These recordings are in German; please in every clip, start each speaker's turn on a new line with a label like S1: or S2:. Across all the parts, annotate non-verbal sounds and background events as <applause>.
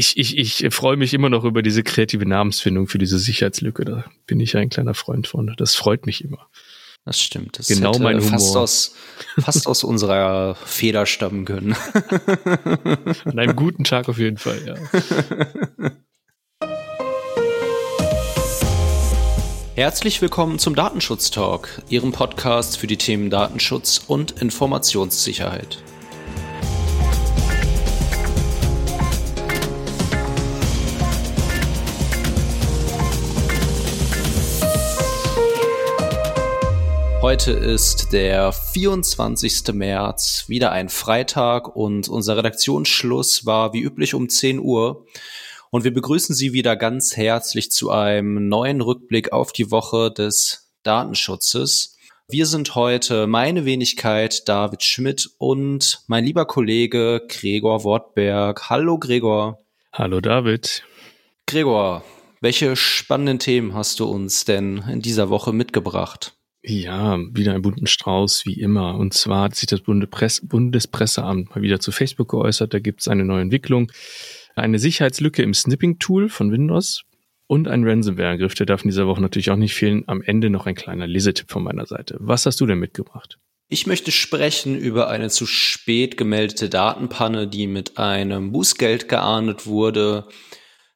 S1: ich, ich, ich freue mich immer noch über diese kreative Namensfindung für diese Sicherheitslücke. Da bin ich ein kleiner Freund von. Das freut mich immer.
S2: Das stimmt. Das
S1: genau mein Humor.
S2: Fast aus, fast aus unserer Feder stammen können. <laughs>
S1: An einem guten Tag auf jeden Fall, ja.
S2: Herzlich willkommen zum Datenschutz Talk, Ihrem Podcast für die Themen Datenschutz und Informationssicherheit. Heute ist der 24. März, wieder ein Freitag und unser Redaktionsschluss war wie üblich um 10 Uhr. Und wir begrüßen Sie wieder ganz herzlich zu einem neuen Rückblick auf die Woche des Datenschutzes. Wir sind heute meine Wenigkeit David Schmidt und mein lieber Kollege Gregor Wortberg. Hallo Gregor.
S1: Hallo David.
S2: Gregor, welche spannenden Themen hast du uns denn in dieser Woche mitgebracht?
S1: Ja, wieder ein bunten Strauß, wie immer. Und zwar hat sich das Bundespresseamt mal wieder zu Facebook geäußert. Da gibt es eine neue Entwicklung. Eine Sicherheitslücke im Snipping-Tool von Windows und ein Ransomware-Angriff. Der darf in dieser Woche natürlich auch nicht fehlen. Am Ende noch ein kleiner Lesetipp von meiner Seite. Was hast du denn mitgebracht?
S2: Ich möchte sprechen über eine zu spät gemeldete Datenpanne, die mit einem Bußgeld geahndet wurde.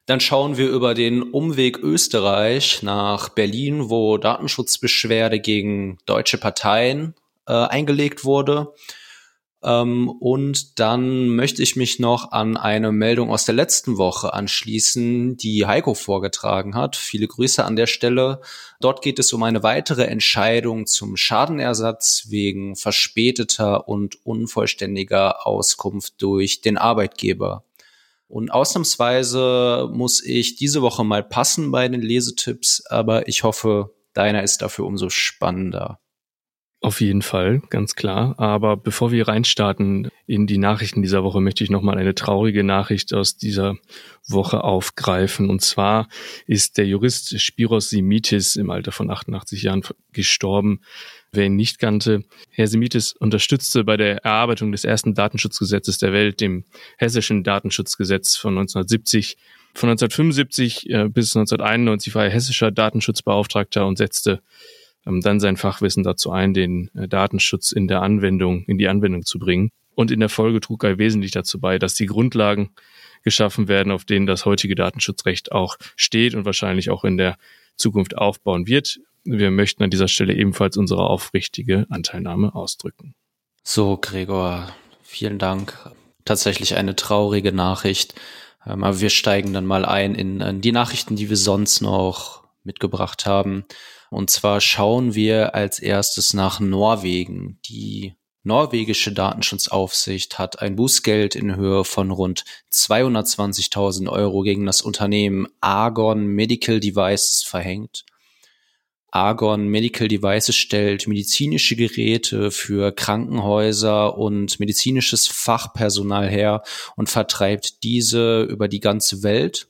S2: Dann schauen wir über den Umweg Österreich nach Berlin, wo Datenschutzbeschwerde gegen deutsche Parteien äh, eingelegt wurde. Ähm, und dann möchte ich mich noch an eine Meldung aus der letzten Woche anschließen, die Heiko vorgetragen hat. Viele Grüße an der Stelle. Dort geht es um eine weitere Entscheidung zum Schadenersatz wegen verspäteter und unvollständiger Auskunft durch den Arbeitgeber. Und ausnahmsweise muss ich diese Woche mal passen bei den Lesetipps, aber ich hoffe, deiner ist dafür umso spannender.
S1: Auf jeden Fall, ganz klar. Aber bevor wir reinstarten in die Nachrichten dieser Woche, möchte ich nochmal eine traurige Nachricht aus dieser Woche aufgreifen. Und zwar ist der Jurist Spiros Simitis im Alter von 88 Jahren gestorben. Wer ihn nicht kannte, Herr Simitis unterstützte bei der Erarbeitung des ersten Datenschutzgesetzes der Welt, dem Hessischen Datenschutzgesetz von 1970. Von 1975 äh, bis 1991 war er hessischer Datenschutzbeauftragter und setzte ähm, dann sein Fachwissen dazu ein, den äh, Datenschutz in der Anwendung, in die Anwendung zu bringen. Und in der Folge trug er wesentlich dazu bei, dass die Grundlagen geschaffen werden, auf denen das heutige Datenschutzrecht auch steht und wahrscheinlich auch in der Zukunft aufbauen wird. Wir möchten an dieser Stelle ebenfalls unsere aufrichtige Anteilnahme ausdrücken.
S2: So, Gregor, vielen Dank. Tatsächlich eine traurige Nachricht. Ähm, aber wir steigen dann mal ein in die Nachrichten, die wir sonst noch mitgebracht haben. Und zwar schauen wir als erstes nach Norwegen. Die norwegische Datenschutzaufsicht hat ein Bußgeld in Höhe von rund 220.000 Euro gegen das Unternehmen Argon Medical Devices verhängt. Argon Medical Devices stellt medizinische Geräte für Krankenhäuser und medizinisches Fachpersonal her und vertreibt diese über die ganze Welt.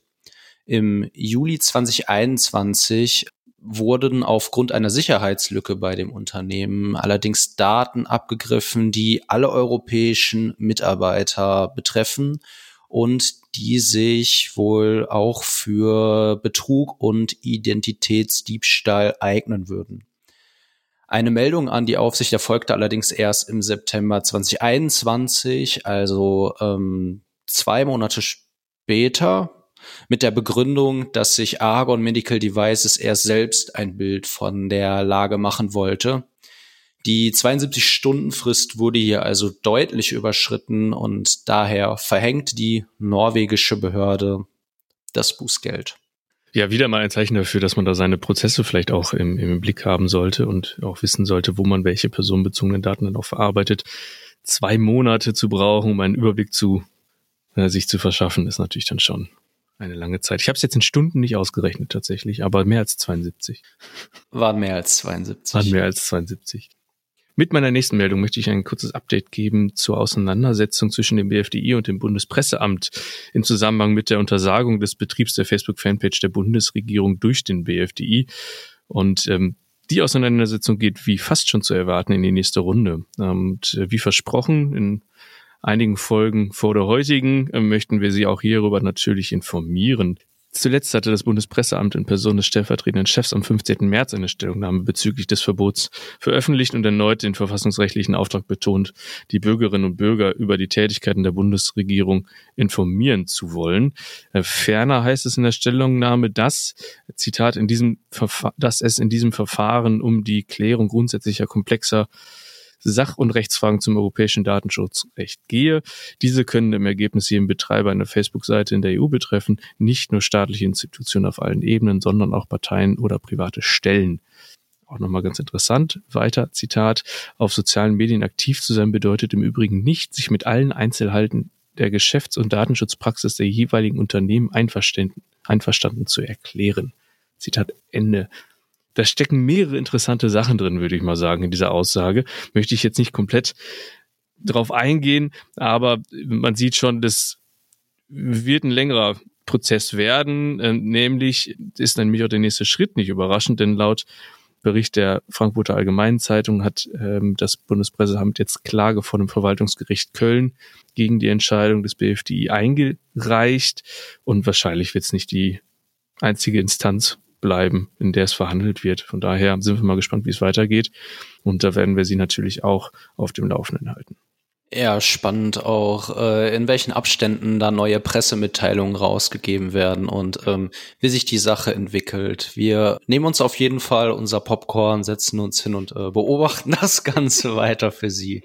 S2: Im Juli 2021 wurden aufgrund einer Sicherheitslücke bei dem Unternehmen allerdings Daten abgegriffen, die alle europäischen Mitarbeiter betreffen und die sich wohl auch für Betrug und Identitätsdiebstahl eignen würden. Eine Meldung an die Aufsicht erfolgte allerdings erst im September 2021, also ähm, zwei Monate später, mit der Begründung, dass sich Argon Medical Devices erst selbst ein Bild von der Lage machen wollte. Die 72-Stunden-Frist wurde hier also deutlich überschritten und daher verhängt die norwegische Behörde das Bußgeld.
S1: Ja, wieder mal ein Zeichen dafür, dass man da seine Prozesse vielleicht auch im, im Blick haben sollte und auch wissen sollte, wo man welche personenbezogenen Daten dann auch verarbeitet. Zwei Monate zu brauchen, um einen Überblick zu äh, sich zu verschaffen, ist natürlich dann schon eine lange Zeit. Ich habe es jetzt in Stunden nicht ausgerechnet tatsächlich, aber mehr als 72.
S2: Waren mehr als 72.
S1: Waren mehr als 72. Mit meiner nächsten Meldung möchte ich ein kurzes Update geben zur Auseinandersetzung zwischen dem BFDI und dem Bundespresseamt im Zusammenhang mit der Untersagung des Betriebs der Facebook-Fanpage der Bundesregierung durch den BFDI. Und ähm, die Auseinandersetzung geht wie fast schon zu erwarten in die nächste Runde. Und äh, wie versprochen, in einigen Folgen vor der heutigen äh, möchten wir Sie auch hierüber natürlich informieren. Zuletzt hatte das Bundespresseamt in Person des stellvertretenden Chefs am 15. März eine Stellungnahme bezüglich des Verbots veröffentlicht und erneut den verfassungsrechtlichen Auftrag betont, die Bürgerinnen und Bürger über die Tätigkeiten der Bundesregierung informieren zu wollen. Äh, ferner heißt es in der Stellungnahme, dass, Zitat, in diesem dass es in diesem Verfahren um die Klärung grundsätzlicher komplexer Sach- und Rechtsfragen zum europäischen Datenschutzrecht gehe. Diese können im Ergebnis jeden Betreiber einer Facebook-Seite in der EU betreffen, nicht nur staatliche Institutionen auf allen Ebenen, sondern auch Parteien oder private Stellen. Auch nochmal ganz interessant. Weiter, Zitat, auf sozialen Medien aktiv zu sein bedeutet im Übrigen nicht, sich mit allen Einzelheiten der Geschäfts- und Datenschutzpraxis der jeweiligen Unternehmen einverstanden, einverstanden zu erklären. Zitat Ende. Da stecken mehrere interessante Sachen drin, würde ich mal sagen, in dieser Aussage. Möchte ich jetzt nicht komplett drauf eingehen, aber man sieht schon, das wird ein längerer Prozess werden, äh, nämlich ist dann mir der nächste Schritt nicht überraschend, denn laut Bericht der Frankfurter Allgemeinen Zeitung hat ähm, das Bundespresseamt jetzt Klage vor dem Verwaltungsgericht Köln gegen die Entscheidung des BFDI eingereicht und wahrscheinlich wird es nicht die einzige Instanz bleiben, in der es verhandelt wird. Von daher sind wir mal gespannt, wie es weitergeht. Und da werden wir Sie natürlich auch auf dem Laufenden halten.
S2: Ja, spannend auch, äh, in welchen Abständen da neue Pressemitteilungen rausgegeben werden und ähm, wie sich die Sache entwickelt. Wir nehmen uns auf jeden Fall unser Popcorn, setzen uns hin und äh, beobachten <laughs> das Ganze weiter für Sie.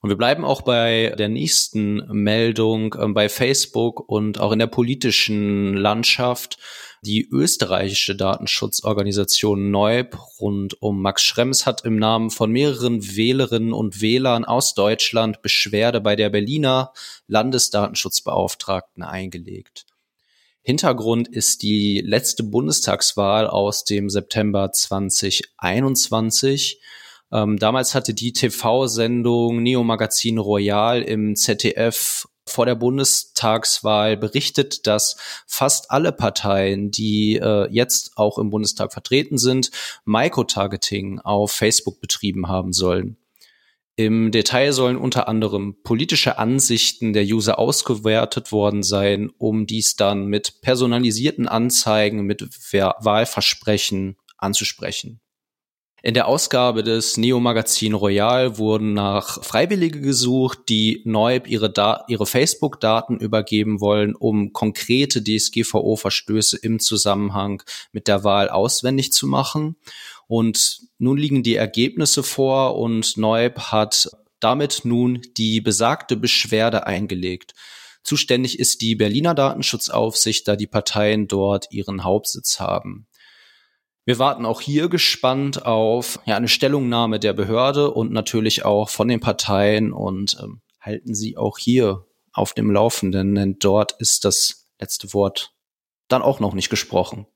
S2: Und wir bleiben auch bei der nächsten Meldung äh, bei Facebook und auch in der politischen Landschaft. Die österreichische Datenschutzorganisation Neub rund um Max Schrems hat im Namen von mehreren Wählerinnen und Wählern aus Deutschland Beschwerde bei der Berliner Landesdatenschutzbeauftragten eingelegt. Hintergrund ist die letzte Bundestagswahl aus dem September 2021. Ähm, damals hatte die TV-Sendung Neo Magazin Royal im ZDF vor der Bundestagswahl berichtet, dass fast alle Parteien, die äh, jetzt auch im Bundestag vertreten sind, Microtargeting auf Facebook betrieben haben sollen. Im Detail sollen unter anderem politische Ansichten der User ausgewertet worden sein, um dies dann mit personalisierten Anzeigen mit Wahlversprechen anzusprechen. In der Ausgabe des Neo-Magazin Royal wurden nach Freiwillige gesucht, die neu ihre, ihre Facebook-Daten übergeben wollen, um konkrete DSGVO-Verstöße im Zusammenhang mit der Wahl auswendig zu machen. Und nun liegen die Ergebnisse vor und Neub hat damit nun die besagte Beschwerde eingelegt. Zuständig ist die Berliner Datenschutzaufsicht, da die Parteien dort ihren Hauptsitz haben. Wir warten auch hier gespannt auf ja, eine Stellungnahme der Behörde und natürlich auch von den Parteien und ähm, halten Sie auch hier auf dem Laufenden, denn dort ist das letzte Wort dann auch noch nicht gesprochen.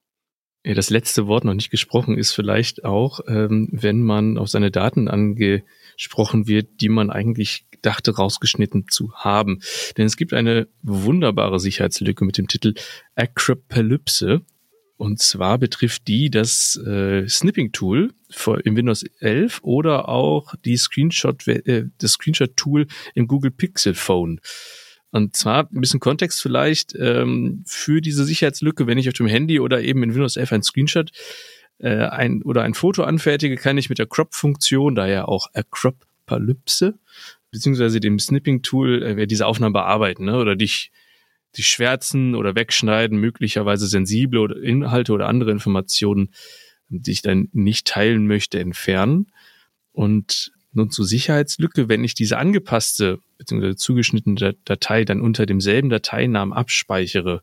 S1: Ja, das letzte Wort noch nicht gesprochen ist vielleicht auch, ähm, wenn man auf seine Daten angesprochen wird, die man eigentlich dachte rausgeschnitten zu haben. Denn es gibt eine wunderbare Sicherheitslücke mit dem Titel Acropalypse. Und zwar betrifft die das äh, Snipping-Tool im Windows 11 oder auch die Screenshot, äh, das Screenshot-Tool im Google Pixel Phone. Und zwar ein bisschen Kontext vielleicht ähm, für diese Sicherheitslücke, wenn ich auf dem Handy oder eben in Windows 11 ein Screenshot äh, ein, oder ein Foto anfertige, kann ich mit der Crop-Funktion, daher auch Acropalypse, beziehungsweise dem Snipping-Tool äh, diese Aufnahme bearbeiten ne? oder dich die schwärzen oder wegschneiden, möglicherweise sensible Inhalte oder andere Informationen, die ich dann nicht teilen möchte, entfernen. Und nun zur Sicherheitslücke, wenn ich diese angepasste bzw. zugeschnittene Datei dann unter demselben Dateinamen abspeichere,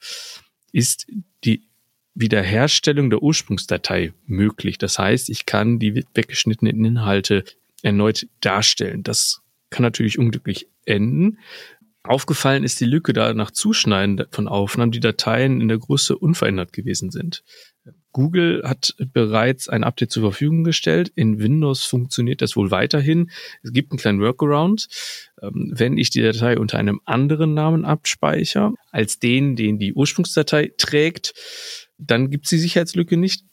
S1: ist die Wiederherstellung der Ursprungsdatei möglich. Das heißt, ich kann die weggeschnittenen Inhalte erneut darstellen. Das kann natürlich unglücklich enden, Aufgefallen ist die Lücke da nach Zuschneiden von Aufnahmen, die Dateien in der Größe unverändert gewesen sind. Google hat bereits ein Update zur Verfügung gestellt. In Windows funktioniert das wohl weiterhin. Es gibt einen kleinen Workaround. Ähm, wenn ich die Datei unter einem anderen Namen abspeichere, als den, den die Ursprungsdatei trägt, dann gibt es die Sicherheitslücke nicht.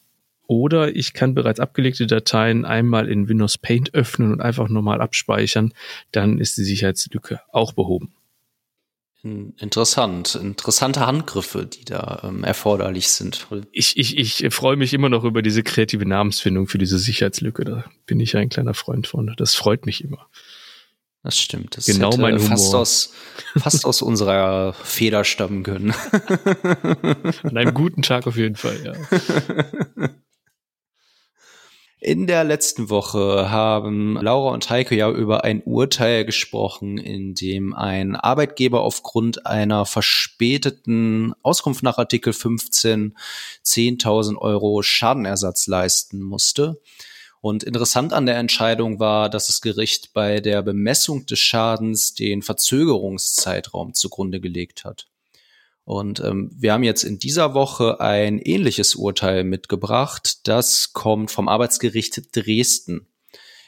S1: Oder ich kann bereits abgelegte Dateien einmal in Windows Paint öffnen und einfach nochmal abspeichern. Dann ist die Sicherheitslücke auch behoben.
S2: Interessant. Interessante Handgriffe, die da ähm, erforderlich sind.
S1: Ich, ich, ich freue mich immer noch über diese kreative Namensfindung für diese Sicherheitslücke. Da bin ich ein kleiner Freund von. Das freut mich immer.
S2: Das stimmt. Das
S1: genau mein Humor.
S2: Fast aus, fast aus unserer Feder stammen können. <laughs>
S1: An einem guten Tag auf jeden Fall, ja. <laughs>
S2: In der letzten Woche haben Laura und Heike ja über ein Urteil gesprochen, in dem ein Arbeitgeber aufgrund einer verspäteten Auskunft nach Artikel 15 10.000 Euro Schadenersatz leisten musste. Und interessant an der Entscheidung war, dass das Gericht bei der Bemessung des Schadens den Verzögerungszeitraum zugrunde gelegt hat. Und ähm, wir haben jetzt in dieser Woche ein ähnliches Urteil mitgebracht. Das kommt vom Arbeitsgericht Dresden.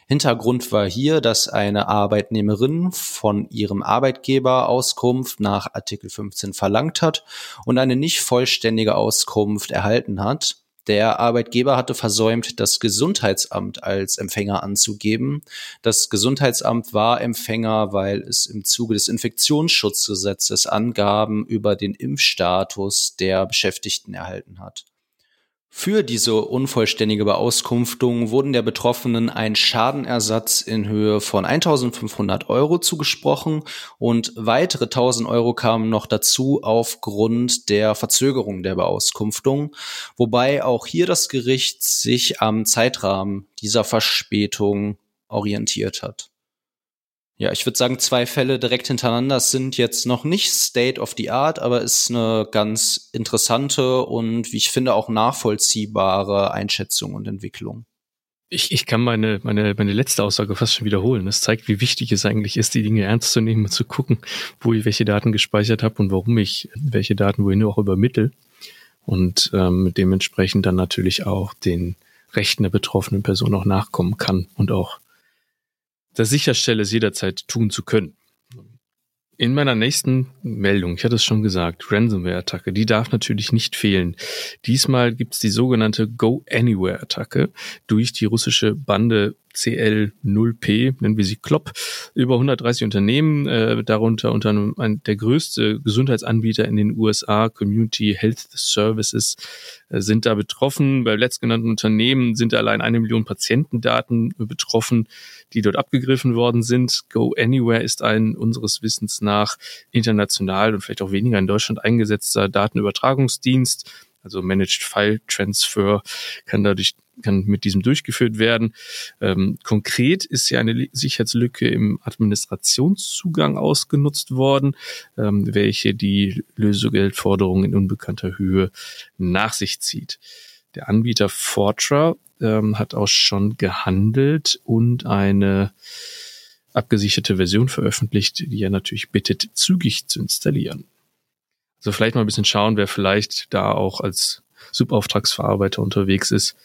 S2: Hintergrund war hier, dass eine Arbeitnehmerin von ihrem Arbeitgeber Auskunft nach Artikel 15 verlangt hat und eine nicht vollständige Auskunft erhalten hat. Der Arbeitgeber hatte versäumt, das Gesundheitsamt als Empfänger anzugeben. Das Gesundheitsamt war Empfänger, weil es im Zuge des Infektionsschutzgesetzes Angaben über den Impfstatus der Beschäftigten erhalten hat. Für diese unvollständige Beauskunftung wurden der Betroffenen ein Schadenersatz in Höhe von 1500 Euro zugesprochen und weitere 1000 Euro kamen noch dazu aufgrund der Verzögerung der Beauskunftung, wobei auch hier das Gericht sich am Zeitrahmen dieser Verspätung orientiert hat. Ja, ich würde sagen, zwei Fälle direkt hintereinander sind jetzt noch nicht State of the Art, aber ist eine ganz interessante und wie ich finde auch nachvollziehbare Einschätzung und Entwicklung.
S1: Ich, ich kann meine, meine, meine letzte Aussage fast schon wiederholen. Das zeigt, wie wichtig es eigentlich ist, die Dinge ernst zu nehmen und zu gucken, wo ich welche Daten gespeichert habe und warum ich welche Daten wohin auch übermittel. Und ähm, dementsprechend dann natürlich auch den Rechten der betroffenen Person auch nachkommen kann und auch das sicherstelle, es jederzeit tun zu können. In meiner nächsten Meldung, ich hatte es schon gesagt, Ransomware-Attacke, die darf natürlich nicht fehlen. Diesmal gibt es die sogenannte Go Anywhere-Attacke durch die russische Bande CL0P, nennen wir sie Klopp, über 130 Unternehmen, äh, darunter unter einem, der größte Gesundheitsanbieter in den USA, Community Health Services, äh, sind da betroffen. Bei letztgenannten Unternehmen sind allein eine Million Patientendaten betroffen, die dort abgegriffen worden sind. Go Anywhere ist ein unseres Wissens nach international und vielleicht auch weniger in Deutschland eingesetzter Datenübertragungsdienst also Managed File Transfer kann dadurch kann mit diesem durchgeführt werden. Ähm, konkret ist ja eine Sicherheitslücke im Administrationszugang ausgenutzt worden, ähm, welche die Lösegeldforderungen in unbekannter Höhe nach sich zieht. Der Anbieter Fortra ähm, hat auch schon gehandelt und eine abgesicherte Version veröffentlicht, die er natürlich bittet, zügig zu installieren. Also vielleicht mal ein bisschen schauen, wer vielleicht da auch als Subauftragsverarbeiter unterwegs ist.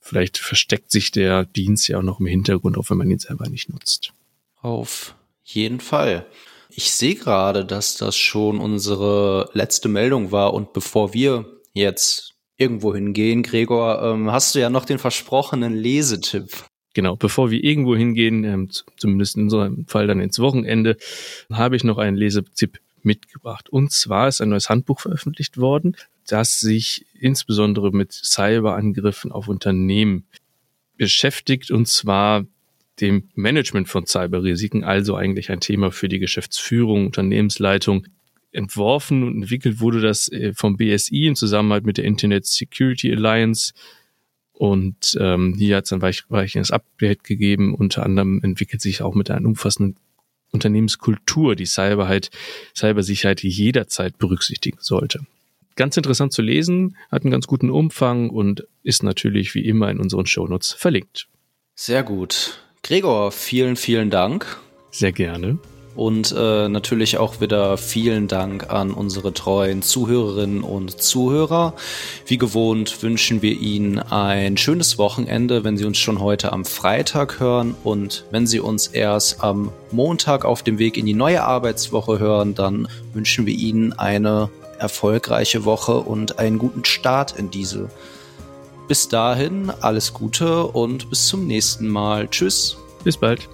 S1: Vielleicht versteckt sich der Dienst ja auch noch im Hintergrund, auch wenn man ihn selber nicht nutzt.
S2: Auf jeden Fall. Ich sehe gerade, dass das schon unsere letzte Meldung war und bevor wir jetzt irgendwo hingehen, Gregor, ähm, hast du ja noch den versprochenen Lesetipp.
S1: Genau, bevor wir irgendwo hingehen, ähm, zumindest in unserem Fall dann ins Wochenende, habe ich noch einen Lesetipp mitgebracht. Und zwar ist ein neues Handbuch veröffentlicht worden, das sich insbesondere mit Cyberangriffen auf Unternehmen beschäftigt und zwar dem Management von Cyberrisiken, also eigentlich ein Thema für die Geschäftsführung, Unternehmensleitung. Entworfen und entwickelt wurde das äh, vom BSI in Zusammenarbeit mit der Internet Security Alliance. Und ähm, hier hat es ein weitreichendes Update gegeben. Unter anderem entwickelt sich auch mit einer umfassenden Unternehmenskultur die Cyberheit, Cybersicherheit jederzeit berücksichtigen sollte. Ganz interessant zu lesen, hat einen ganz guten Umfang und ist natürlich wie immer in unseren Shownotes verlinkt.
S2: Sehr gut. Gregor, vielen, vielen Dank.
S1: Sehr gerne.
S2: Und äh, natürlich auch wieder vielen Dank an unsere treuen Zuhörerinnen und Zuhörer. Wie gewohnt wünschen wir Ihnen ein schönes Wochenende, wenn Sie uns schon heute am Freitag hören. Und wenn Sie uns erst am Montag auf dem Weg in die neue Arbeitswoche hören, dann wünschen wir Ihnen eine erfolgreiche Woche und einen guten Start in diese. bis dahin alles Gute und bis zum nächsten Mal. Tschüss.
S1: Bis bald.